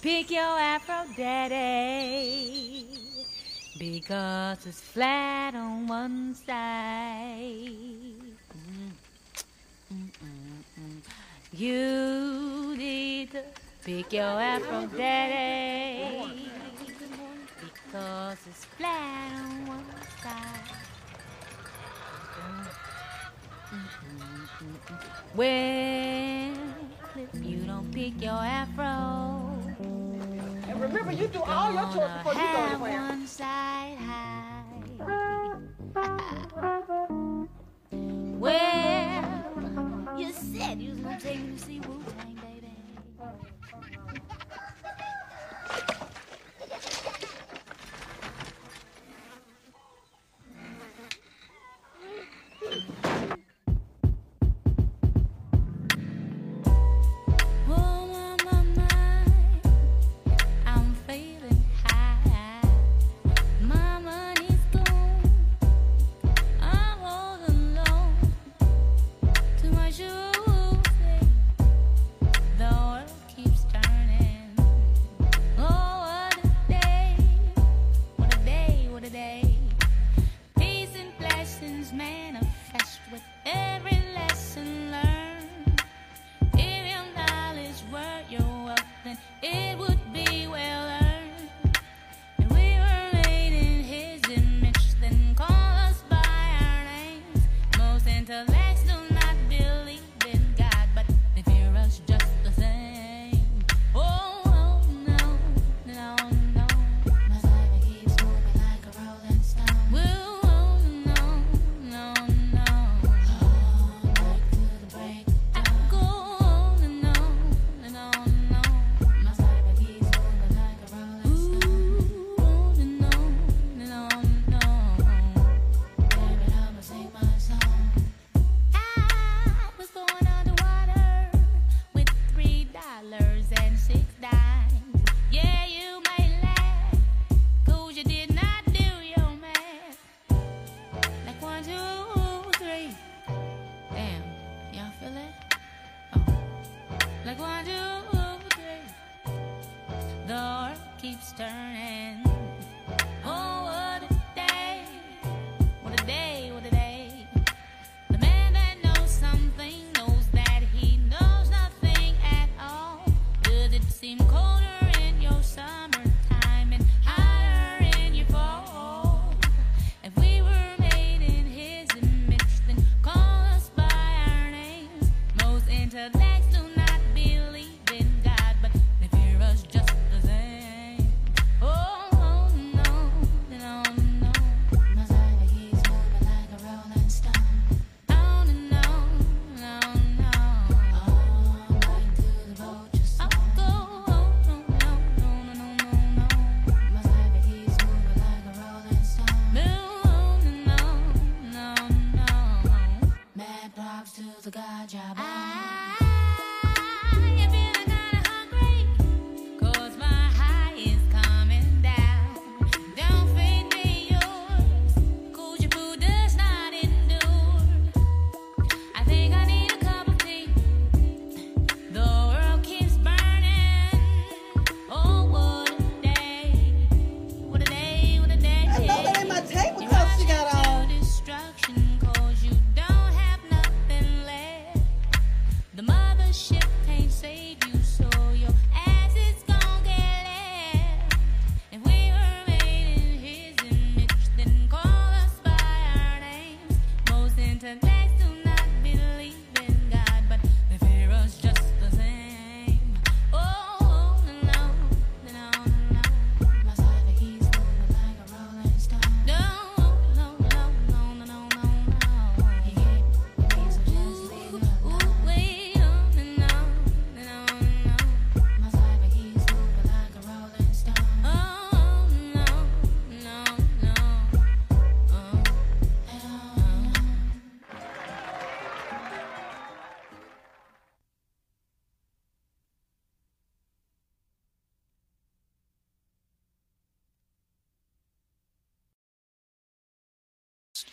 Pick your afro daddy because it's flat on one side. Mm, mm, mm, you need to pick your afro daddy because it's flat on one side. Well, if you don't pick your afro, Remember, you do all your chores before you go anywhere. One side high. well, you said you was gonna take me to see Wu Tang, baby.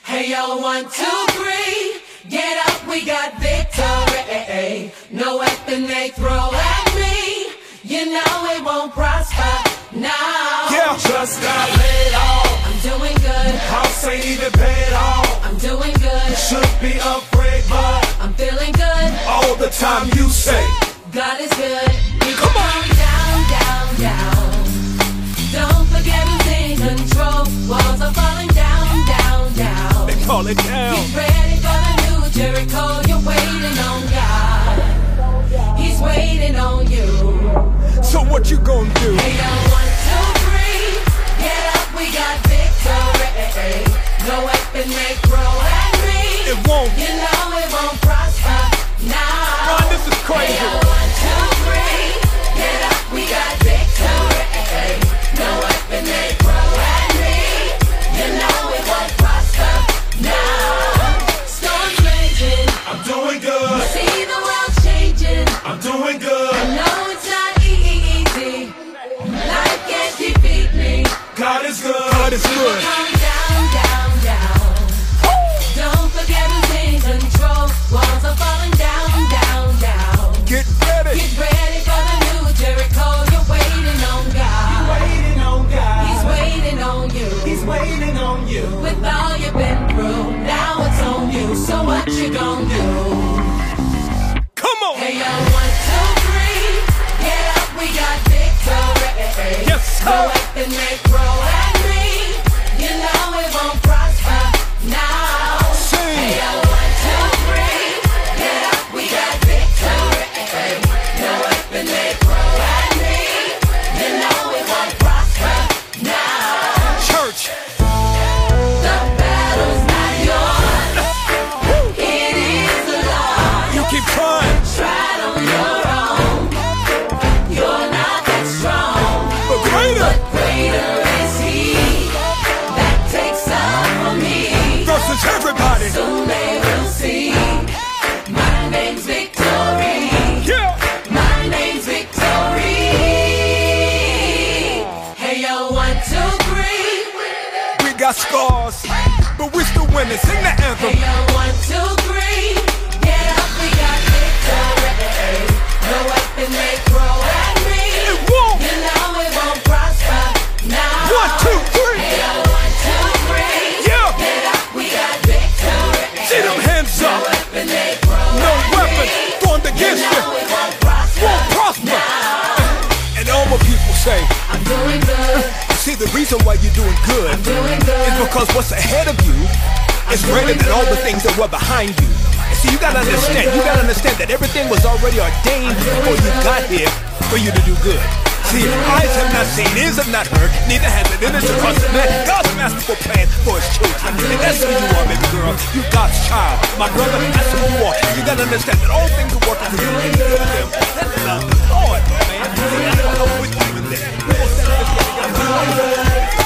Hey yo, one, two, three, get up, we got victory. No weapon they throw at me, you know it won't prosper. Now yeah, just got laid off. I'm doing good. House ain't even paid off. I'm doing good. Should be afraid, but I'm feeling good all the time. You say God is good. Come on, down, down, down. Don't forget who's in control. Walls are falling down down, down. they call it down. Get ready for the new Jericho. You're waiting on God. He's waiting on you. So what you gonna do? Hey, yo, one, two, three. Get up, we got victory. No weapon may grow at me. It won't. You know it won't prosper now. Reason why you're doing good I'm doing is because what's ahead of you is greater than all the things that were behind you. And see, you gotta understand, you gotta understand that everything was already ordained before you got here for you to do good. See, eyes have not seen, ears have not heard, neither has it entered your heart. Man, God's masterful plan for his children. And that's who you are, baby girl. You God's child. My brother, that's who you are. You gotta understand that all things are working for you. Good. That's the Lord, man. See, I don't know what you with that. We will stand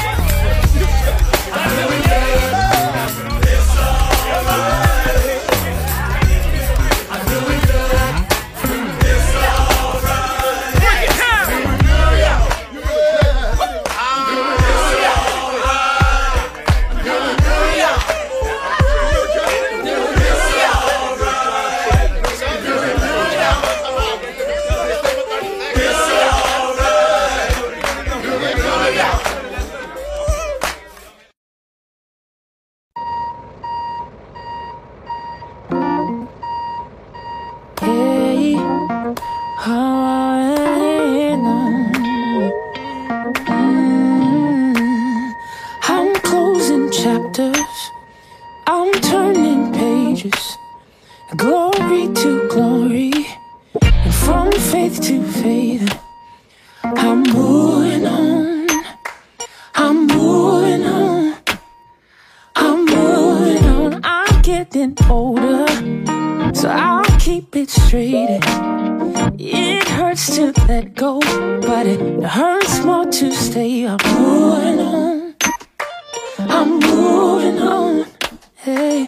go, but it hurts more to stay. I'm moving on. I'm moving on. Hey,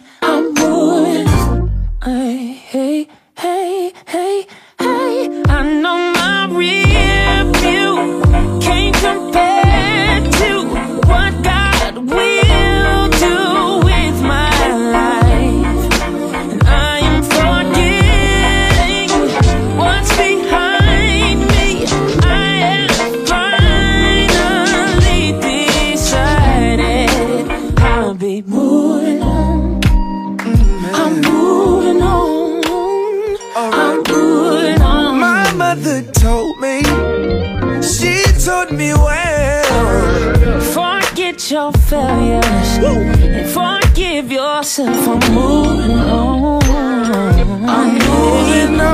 Forgive yourself, I'm moving on. I'm moving on.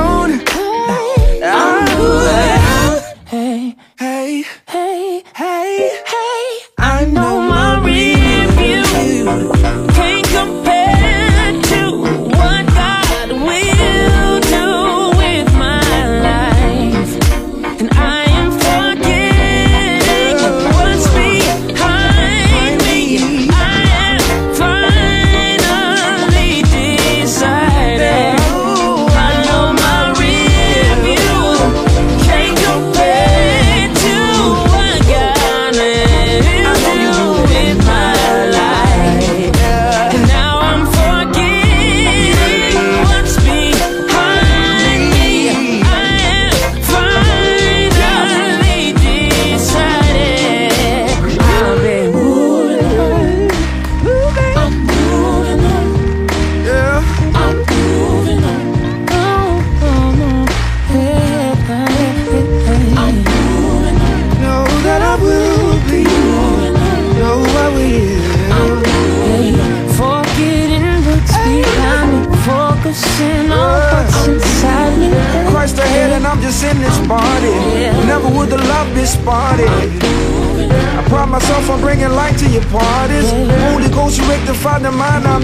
find mind I'm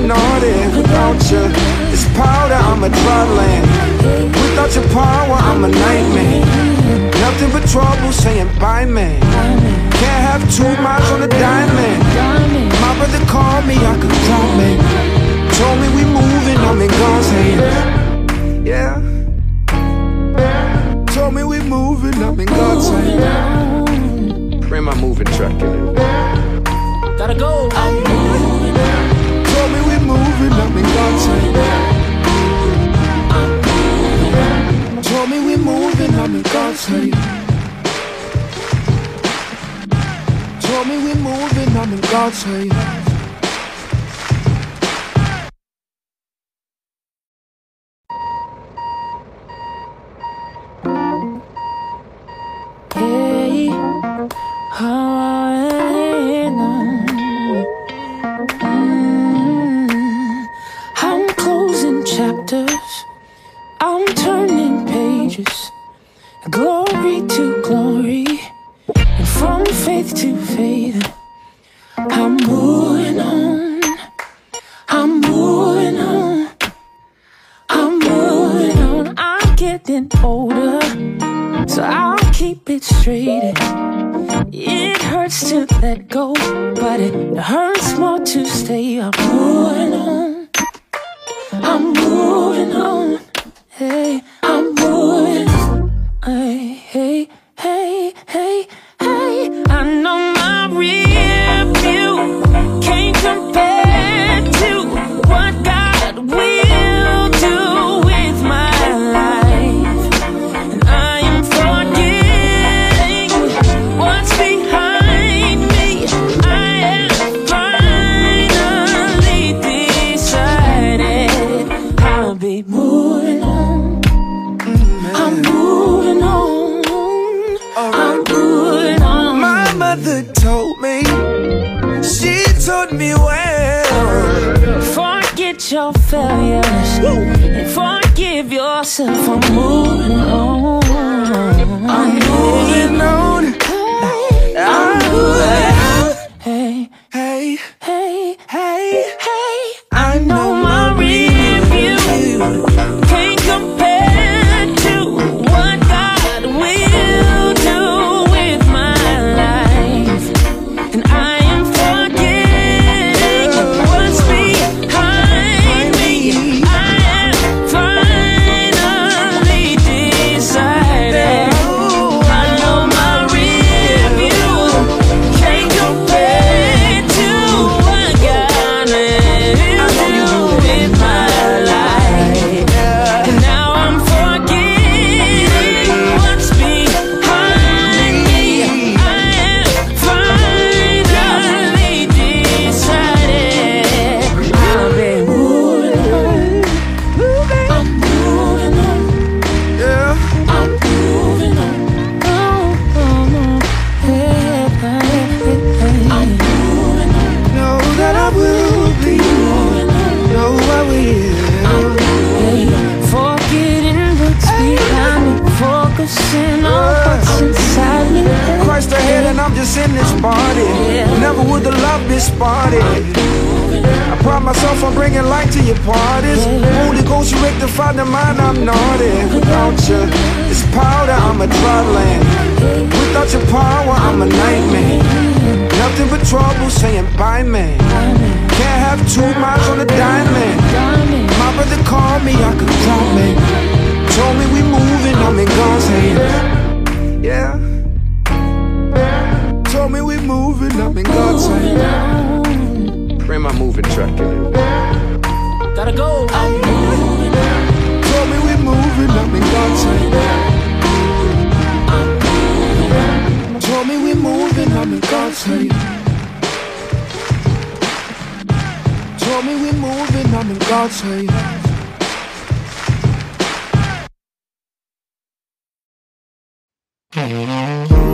Without you, it's powder, I'm a dryland Without your power, I'm a nightmare. Nothing but trouble saying bye, man. Can't have two minds on a diamond. My brother called me, I could call me. Told me we moving, I'm in God's hand. Yeah. Told me we moving, I'm in God's hand. Bring my moving truck in chain. hurts to let go, but it hurts more to stay. I'm moving on. I'm moving on. Hey. forgive yourself. for moving on. I'm trouble saying bye, man. Can't have two miles on a diamond. My brother called me, I could call me. Told me we moving, I'm in God's hands. Yeah. Told me we moving, I'm in God's hands. Bring my moving truck in. Gotta go. Told me we moving, I'm in God's hands. Told me we moving, I'm in God's hands. Told me we moving, I'm in God's hands. Se na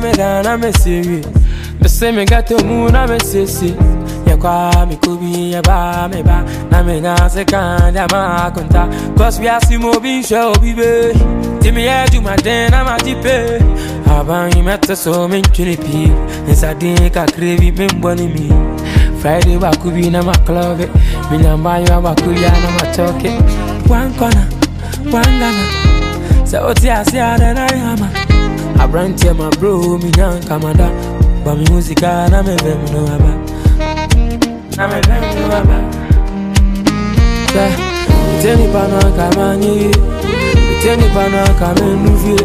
me da na me siri Me se me gato mu na me sisi Ya kwa mi kubi ya ba me ba. Na me na se kan ya ma Cause we are si mo bin show bibe Ti me ya du ma den na ma jipe Aban yi meta so min chuni pi. Nisa din ka krevi min boni mi. Friday wa kubi na ma club Mi nyamba yo wa kubi na ma choke One corner, one Ghana Sɛ wote ase ada na yama aberanteɛ ma bro mi nya nkamada ba me ho sika na mebɛm no aba. Na mebɛm no aba. Sɛ mete nipa no anka manyɛ ye mete nipa no anka mennu fie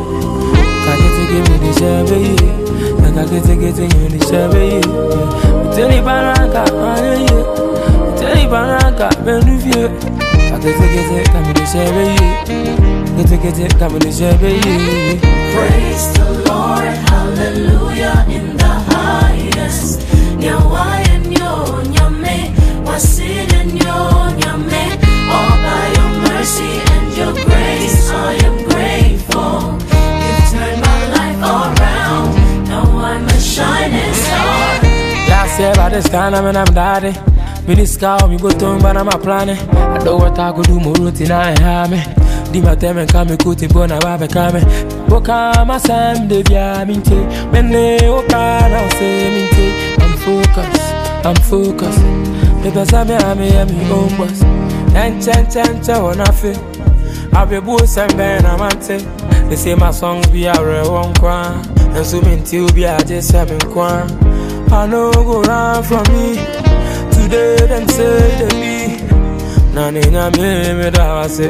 kaketeke mede hyɛ bɛyie na kakekete mede hyɛ bɛyie mete nipa no anka manyɛ ye mete nipa no anka mennu fie kakekete ka mede hyɛ bɛyie ketekete ka mede hyɛ bɛyie Praise the Lord, hallelujah in the highest. Nyame, wasile nyo nyame. All by your mercy and your grace, I am grateful. You've turned my life around. Now I'm a shining star. Last year by this time I'm I'm daddy. Me this car me go to but I'm a planning. I know what I could do more routine I me. Di ma teme kame kuti bona babe kame. Boka ma sam de via minte. Mene oka na ose minte. I'm focused, I'm focused. Pepe sami ame ya mi own boss Enche enche enche wana fe. Abe bu sembe na mante. They say my songs be a real one kwa. And so minti ubi a just seven kwa. I go run from me. Today them say they be. Nani na me me da wase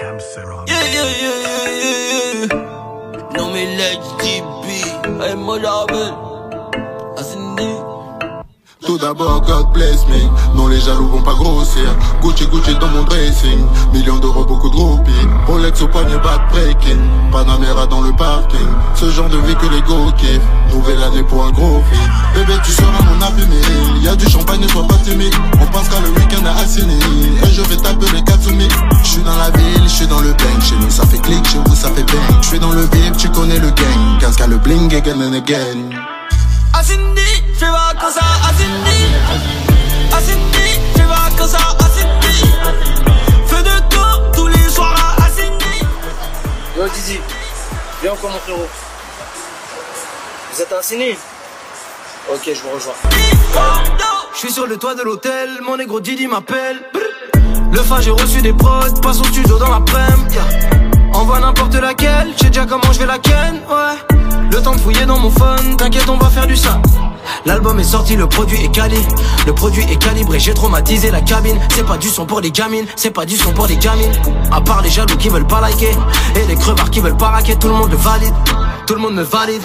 Yeah, yeah, yeah, yeah, yeah, yeah. Non mais l'HDB, hey modable, Asindi. Tout d'abord, God bless me. Non, les jaloux vont pas grossir. Gucci, Gucci dans mon dressing. Millions d'euros, beaucoup de groupies. Rolex au poignet, back breaking. Panamera dans le parking. Ce genre de vie que les go kiffent. Nouvelle année pour un gros feat. Bébé, tu seras mon happy meal. Y'a du champagne, ne sois pas timide. On pensera le week-end à Assini. Et je vais taper les Katsumi. Je suis dans la ville, je suis dans le bang. Chez nous, ça fait clic, chez vous, ça fait bang. Je suis dans le VIP, tu connais le gang. 15 qu'à le bling again and again? À Cindy, je vais vacances à Cindy. À Cindy, je vais vacances à Cindy. Feu de camp tous les soirs à Cindy. Yo Didi, viens encore mon frérot. Vous êtes insigné Ok, je vous rejoins. Je suis sur le toit de l'hôtel, mon négro Didi m'appelle. Le fa, j'ai reçu des prods, passe au studio dans l'après-midi. Envoie n'importe laquelle, je sais déjà comment je vais la ken, ouais. Le temps de fouiller dans mon phone, t'inquiète, on va faire du ça. L'album est sorti, le produit est quali. Le produit est calibré, j'ai traumatisé la cabine. C'est pas du son pour les gamines, c'est pas du son pour les gamines. À part les jaloux qui veulent pas liker, et les crevards qui veulent pas raquer, tout le monde le valide. Tout le monde me valide.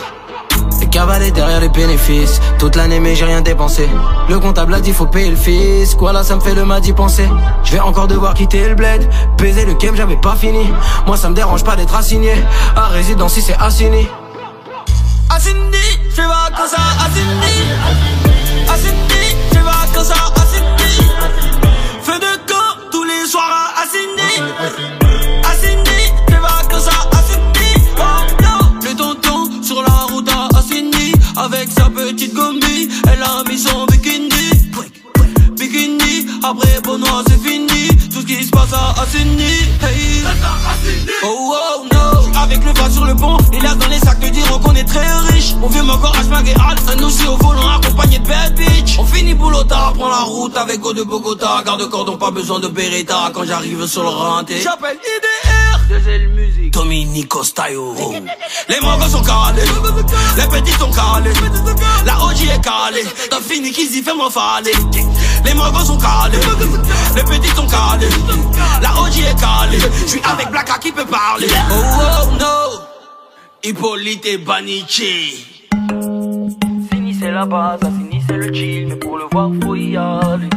Les cavaler derrière les bénéfices Toute l'année mais j'ai rien dépensé Le comptable a dit faut payer le fisc Voilà ça me fait le m'a d'y penser Je vais encore devoir quitter le bled Baiser le game j'avais pas fini Moi ça me dérange pas d'être assigné À résidence si c'est assigné asindi shiva kasa asindi asindi shiva kasa asindi feu de camp tous les soirs à asindi asindi shiva kasa asindi oh no. Le tonton sur la route à asindi avec sa petite gommie elle a mis son bikini. Bikini. Après Benoît c'est fini. Tout ce qui se passe à asindi le bas sur le pont, il a dans les sacs de diront qu'on est très riche. On vient encore H-Mag et Al, un aussi au volant accompagné de bad bitch. On finit boulota, prend la route avec Go de Bogota. Garde cordon, pas besoin de Beretta quand j'arrive sur le renté. J'appelle IDR. Deuxième musique. Dominico Style. Les mangos sont calés. Les petits sont calés. La OG est calée. T'as fini qu'ils y fait faller. Les mangos sont calés. Les petits sont calés. La OG est calée. J'suis avec Blacka qui peut parler. Oh oh no. Hippolyte et Banichi. Fini la base, fini le chill Mais pour le voir faut y aller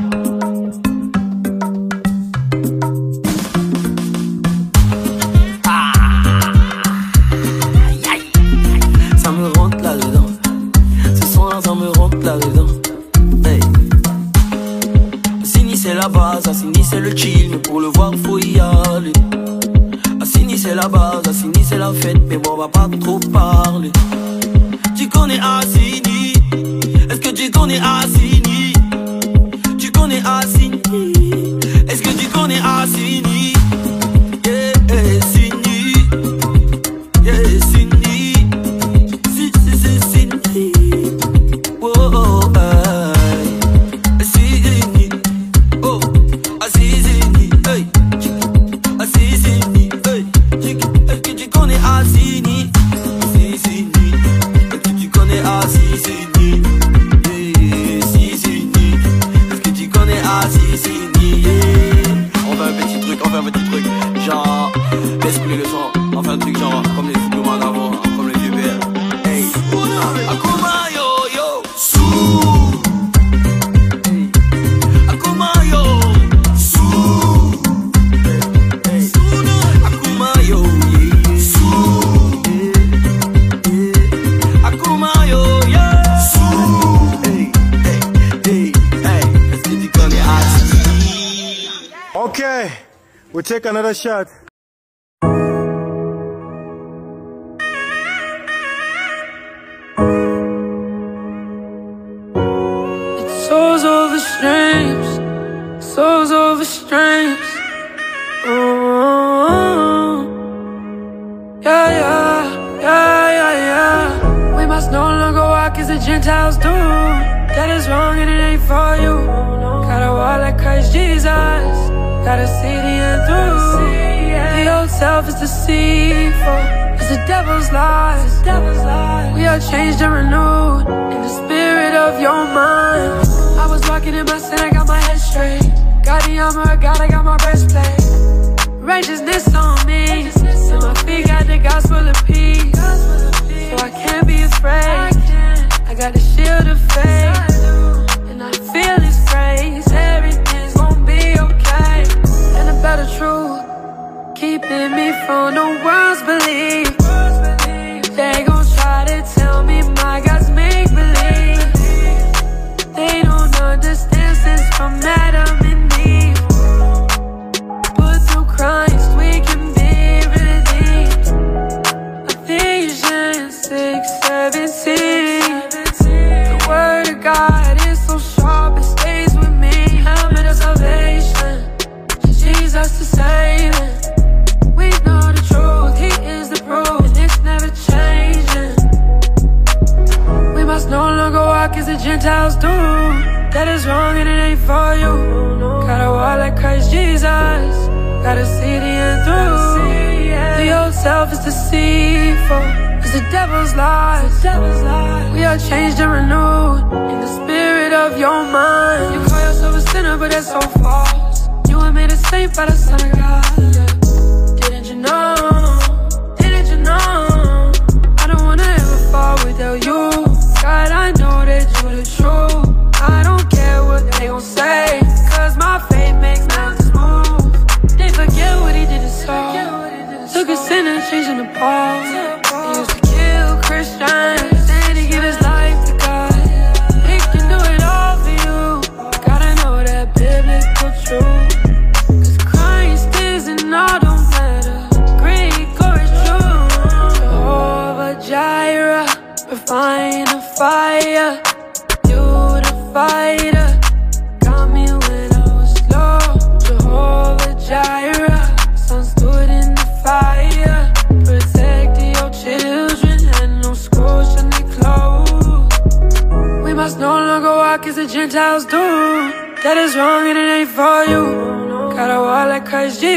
genre, laisse le sang, enfin un truc genre, comme les fous de d'avant, hein, comme les vieux. Hey, à we'll take Gotta see the end through. The old self is deceitful. It's the devil's lies. We are changed and renewed in the spirit of your mind. I was walking in my sin, I got my head straight. Got the armor, God, I got my breastplate. Righteousness on me. And my feet got the gospel of peace. So I can't be afraid. I got the shield of faith. Keeping me from the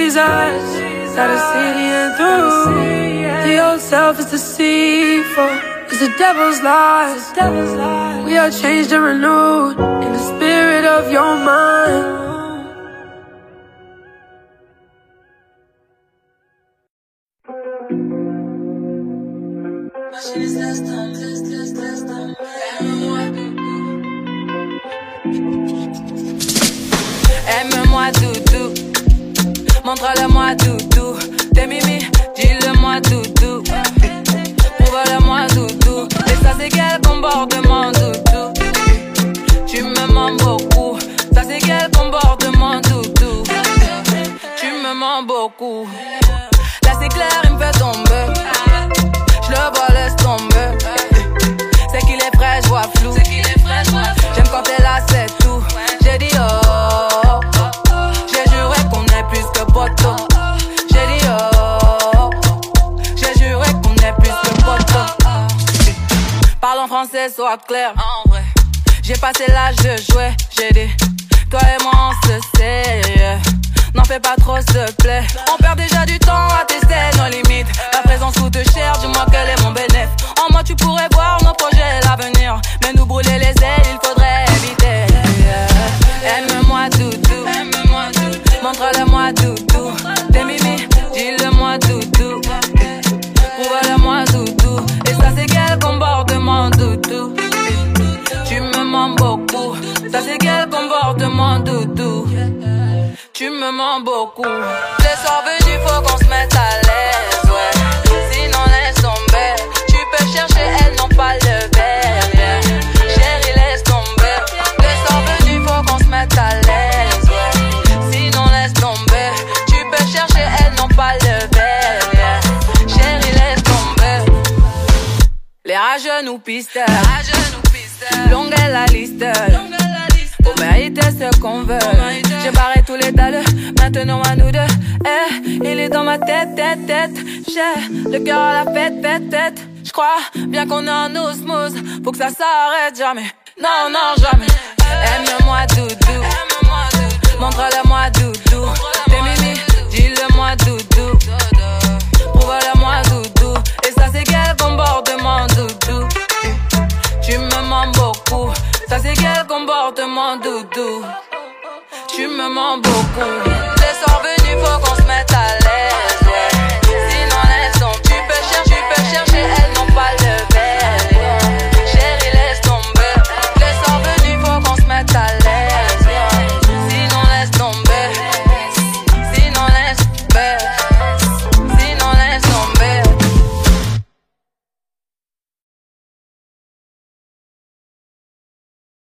Jesus, eyes Gotta see you through. The old self is deceitful. It's the devil's lies. We are changed and renewed In the spirit of your mind. Aime-moi, doudou Montre-le-moi tout, tout, tes mimi, dis-le-moi tout, clair. En vrai, j'ai passé l'âge de jouer, j'ai dit, toi et moi on se sait. N'en fais pas trop, s'il te plaît. On perd déjà du temps. maintenant à nous deux. Eh, il est dans ma tête, tête, tête. J'ai le cœur à la fête, tête, tête. J'crois bien qu'on est en osmose, faut que ça s'arrête jamais. Non, non, jamais. Aime-moi, doudou. Montre-le-moi, doudou. T'es mimi, dis-le-moi, doudou. Prouve-le-moi, doudou. Et ça, c'est quel comportement, doudou? Tu me mens beaucoup. Ça, c'est quel comportement, doudou? tu me mens beaucoup. Les soirs venus, faut qu'on se mette à l'aise.